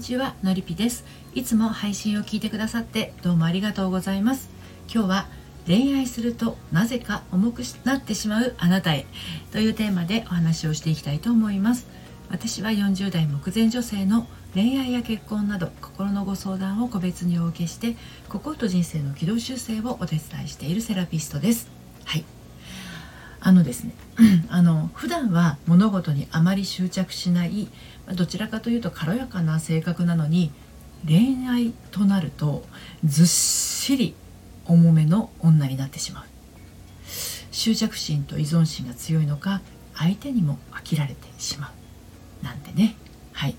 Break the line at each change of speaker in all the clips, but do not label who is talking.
にちはのりぴです。いつも配信を聞いてくださってどうもありがとうございます。今日は恋愛するとなぜか重くなってしまうあなたへというテーマでお話をしていきたいと思います。私は40代目前女性の恋愛や結婚など心のご相談を個別にお受けして心と人生の軌道修正をお手伝いしているセラピストです。はい。あのですねあの普段は物事にあまり執着しないどちらかというと軽やかな性格なのに恋愛となるとずっしり重めの女になってしまう。執着心と依存心が強いのか相手にも飽きられてしまう。なんてね。はい。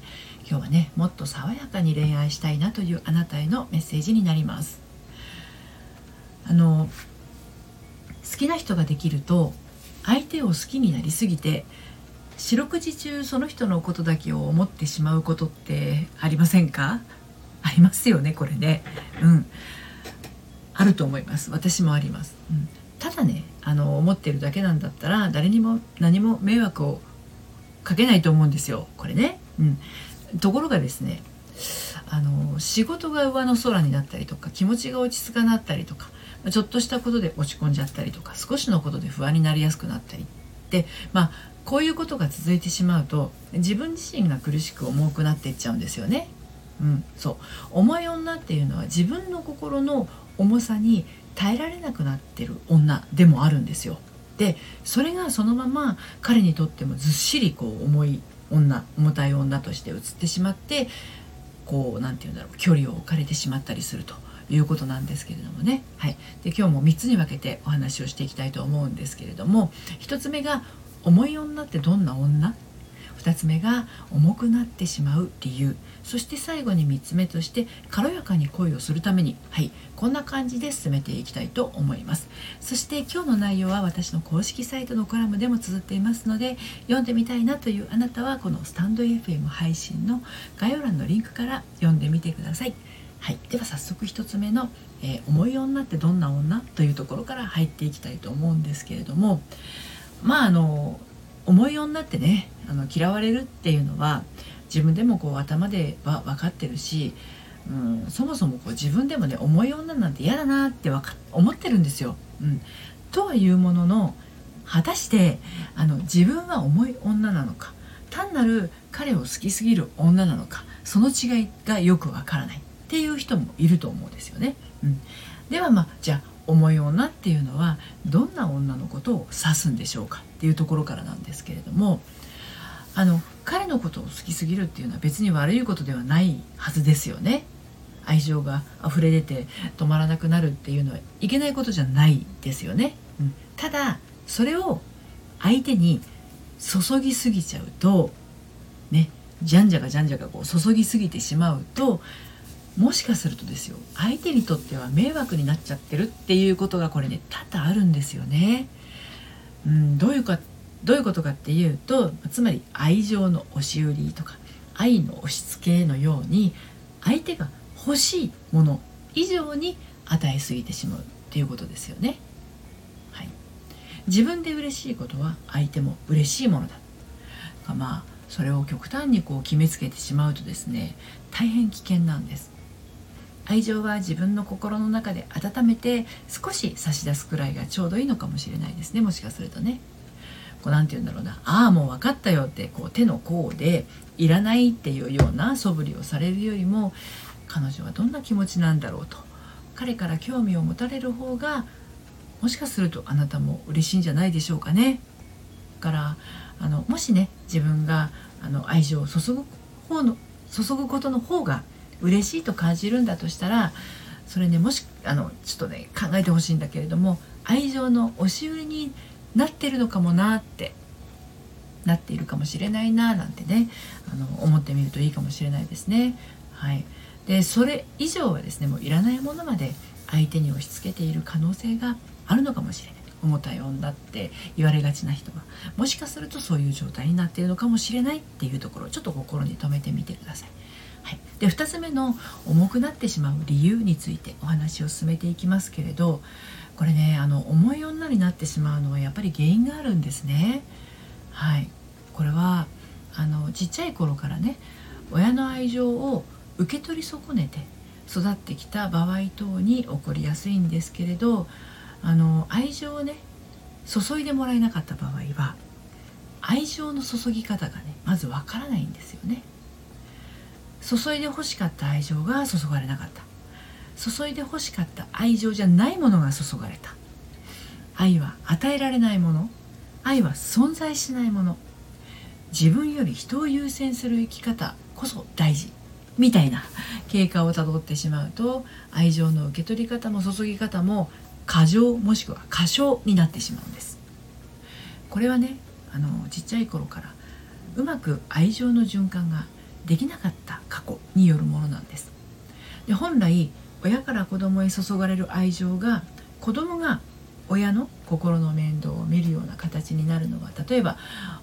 今日はねもっと爽やかに恋愛したいなというあなたへのメッセージになります。あの好きな人ができると相手を好きになりすぎて四六時中その人のことだけを思ってしまうことってありませんか？ありますよねこれね。うん。あると思います。私もあります、うん、ただねあの思ってるだけなんだったら誰にも何も迷惑をかけないと思うんですよ。これね、うん、ところがですねあの仕事が上の空になったりとか気持ちが落ち着かなったりとかちょっとしたことで落ち込んじゃったりとか少しのことで不安になりやすくなったりってまあこういうことが続いてしまうと自分自身が苦しく重くなっていっちゃうんですよね。うん、そう重い女っていうのは自分の心の重さに耐えられなくなってる女でもあるんですよ。でそれがそのまま彼にとってもずっしりこう重い女重たい女として映ってしまってこう何て言うんだろう距離を置かれてしまったりするということなんですけれどもね、はい、で今日も3つに分けてお話をしていきたいと思うんですけれども1つ目が重い女ってどんな女？2つ目が重くなってしまう理由。そして最後に3つ目として軽やかに恋をするために。はい。こんな感じで進めていきたいと思います。そして今日の内容は私の公式サイトのコラムでも綴っていますので読んでみたいなというあなたはこのスタンド FM 配信の概要欄のリンクから読んでみてください。はい、では早速1つ目の、えー、重い女ってどんな女?」というところから入っていきたいと思うんですけれどもまああの重い女ってねあの嫌われるっていうのは自分でもこう頭では分かってるし、うん、そもそもこう自分でもね重い女なんて嫌だなってわか思ってるんですよ。うん、とはいうものの果たしてあの自分は重い女なのか単なる彼を好きすぎる女なのかその違いがよくわからないっていう人もいると思うんですよね。うん、ではまあじゃあ重い女っていうのはどんな女のことを指すんでしょうかっていうところからなんですけれどもあの彼のことを好きすぎるっていうのは別に悪いことではないはずですよね。愛情が溢れ出て止まらなくなるっていうのはいけないことじゃないですよね。うん、ただそれを相手に注ぎすぎちゃうとねじゃんじゃがじゃんじゃがこう注ぎすぎてしまうともしかするとですよ相手にとっては迷惑になっちゃってるっていうことがこれね多々あるんですよね。うん、どういうかどういうことかっていうとつまり愛情の押し売りとか愛の押し付けのように相手が欲しいもの以上に与えすぎてしまうっていうことですよね。はい、自分で嬉しいことは相手も嬉しいものだ。まあそれを極端にこう決めつけてしまうとですね大変危険なんです。愛情は自分の心の中で温めて少し差し出すくらいがちょうどいいのかもしれないですねもしかするとね。こうなんて言うんだろうなああもう分かったよってこう手の甲でいらないっていうような素振りをされるよりも彼女はどんな気持ちなんだろうと彼から興味を持たれる方がもしかするとあなたも嬉しいんじゃないでしょうかね。からあのもしね自分があの愛情を注ぐ方の注ぐことの方が嬉しいと感じるんだとしたらそれねもしあのちょっとね考えてほしいんだけれども愛情の押し売りになってるのかもなってなっているかもしれないななんてねあの思ってみるといいかもしれないですね。はい、でそれ以上はですねもういらないものまで相手に押し付けている可能性があるのかもしれない。重たい女って言われがちな人はもしかするとそういう状態になっているのかもしれないっていうところをちょっと心に留めてみてください。で2つ目の重くなってしまう理由についてお話を進めていきますけれどこれねあの重い女になってしまうのはやっぱり原因があるんですね。はい、これはあのちっちゃい頃からね親の愛情を受け取り損ねて育ってきた場合等に起こりやすいんですけれどあの愛情をね注いでもらえなかった場合は愛情の注ぎ方がねまずわからないんですよね注いで欲しかった愛情が注がれなかった。注いで欲しかった愛情じゃないものが注がれた。愛は与えられないもの。愛は存在しないもの。自分より人を優先する生き方こそ大事。みたいな経過をたどってしまうと愛情の受け取り方も注ぎ方も過剰もしくは過小になってしまうんです。これはねあのちっちゃい頃からうまく愛情の循環ができなかった過去によるものなんです。で本来親から子供へ注がれる愛情が子供が親の心の面倒を見るような形になるのは例えば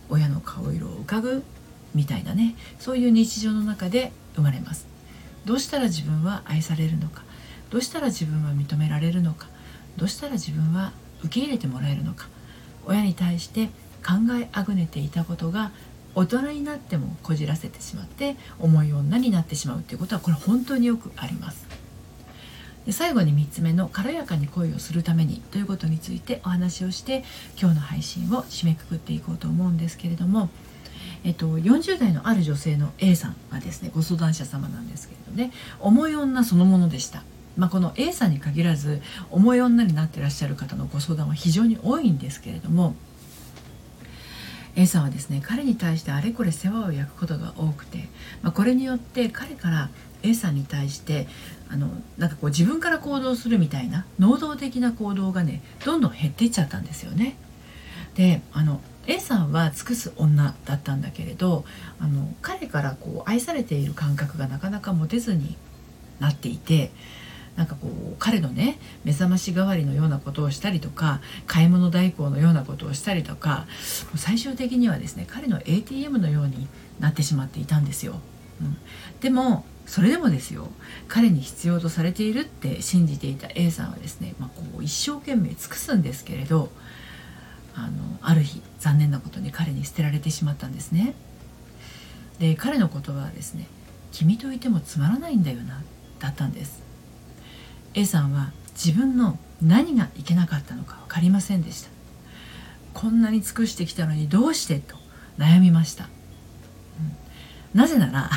親の顔色を浮かぐみたいなね。そういう日常の中で生まれます。どうしたら自分は愛されるのか。どうしたら自分は認められるのか。どうしたら自分は受け入れてもらえるのか。親に対して考えあぐねていたことが大人になってもこじらせてしまって重い女になってしまうっていうことはこれ本当によくありますで最後に3つ目の軽やかに恋をするためにということについてお話をして今日の配信を締めくくっていこうと思うんですけれどもえっと、40代のある女性の A さんはですねご相談者様なんですけれどね重い女そのものでした。まあ、この A さんに限らず重い女になってらっしゃる方のご相談は非常に多いんですけれども A さんはですね彼に対してあれこれ世話を焼くことが多くて、まあ、これによって彼から A さんに対してあのなんかこう自分から行動するみたいな能動的な行動がねどんどん減っていっちゃったんですよね。であの A さんは尽くす女だったんだけれどあの彼からこう愛されている感覚がなかなか持てずになっていてなんかこう彼のね目覚まし代わりのようなことをしたりとか買い物代行のようなことをしたりとか最終的にはですね彼の ATM のようになってしまっていたんですよ。うん、でもそれでもですよ彼に必要とされているって信じていた A さんはですね、まあ、こう一生懸命尽くすんですけれどあのある日残念なことに彼に捨てられてしまったんですね。で彼の言葉はですね「君といてもつまらないんだよな」だったんです。A さんは自分の何がいけなかったのか分かりませんでした。こんなに尽くしてきたのにどうしてと悩みました、うん、なぜなら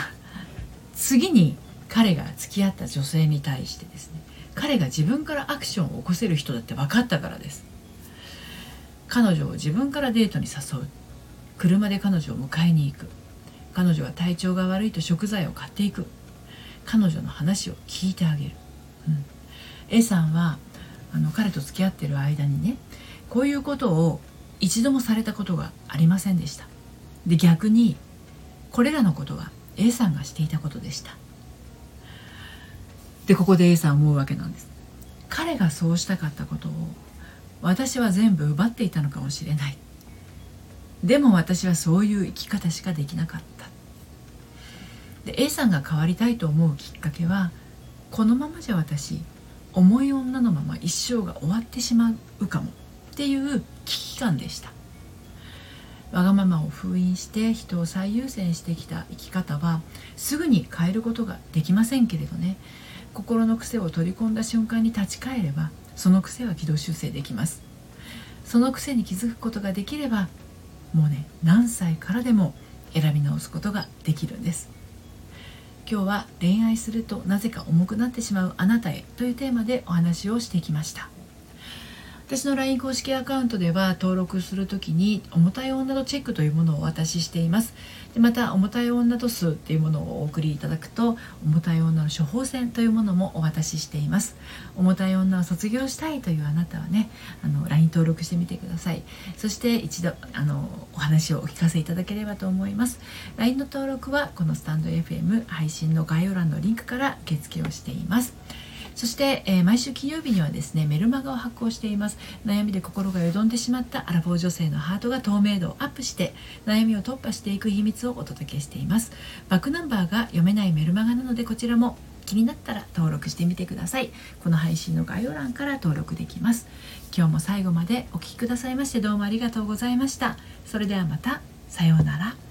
次に彼が付き合った女性に対してですね彼が自分からアクションを起こせる人だって分かったからです。彼女を自分からデートに誘う。車で彼女を迎えに行く。彼女は体調が悪いと食材を買っていく。彼女の話を聞いてあげる、うん、A さんはあの彼と付き合ってる間にねこういうことを一度もされたことがありませんでした。で逆にこれらのことは A さんがしていたことでした。でここで A さん思うわけなんです。彼がそうしたかったことを私は全部奪っていたのかもしれない。でも私はそういう生き方しかできなかった。で A さんが変わりたいと思うきっかけはこのままじゃ私重い女のまま一生が終わってしまうかもっていう危機感でした。わがままを封印して人を最優先してきた生き方はすぐに変えることができませんけれどね。心の癖を取り込んだ瞬間に立ち返ればその癖は軌道修正できます。その癖に気づくことができればもうね何歳からでも選び直すことができるんです。今日は恋愛するとなぜか重くなってしまうあなたへというテーマでお話をしてきました。私の LINE 公式アカウントでは登録する時に重たい女とチェックというものをお渡ししています。でまた重たい女と数っていうものをお送りいただくと重たい女の処方箋というものもお渡ししています。重たい女を卒業したいというあなたはねあの LINE 登録してみてください。そして一度あのお話をお聞かせいただければと思います。LINE の登録はこのスタンド FM 配信の概要欄のリンクから受付をしています。そして、えー、毎週金曜日にはですねメルマガを発行しています。悩みで心がよどんでしまったアラフォー女性のハートが透明度をアップして悩みを突破していく秘密をお届けしています。バックナンバーが読めないメルマガなのでこちらも気になったら登録してみてください。この配信の概要欄から登録できます。今日も最後までお聴きくださいましてどうもありがとうございました。それではまた。さようなら。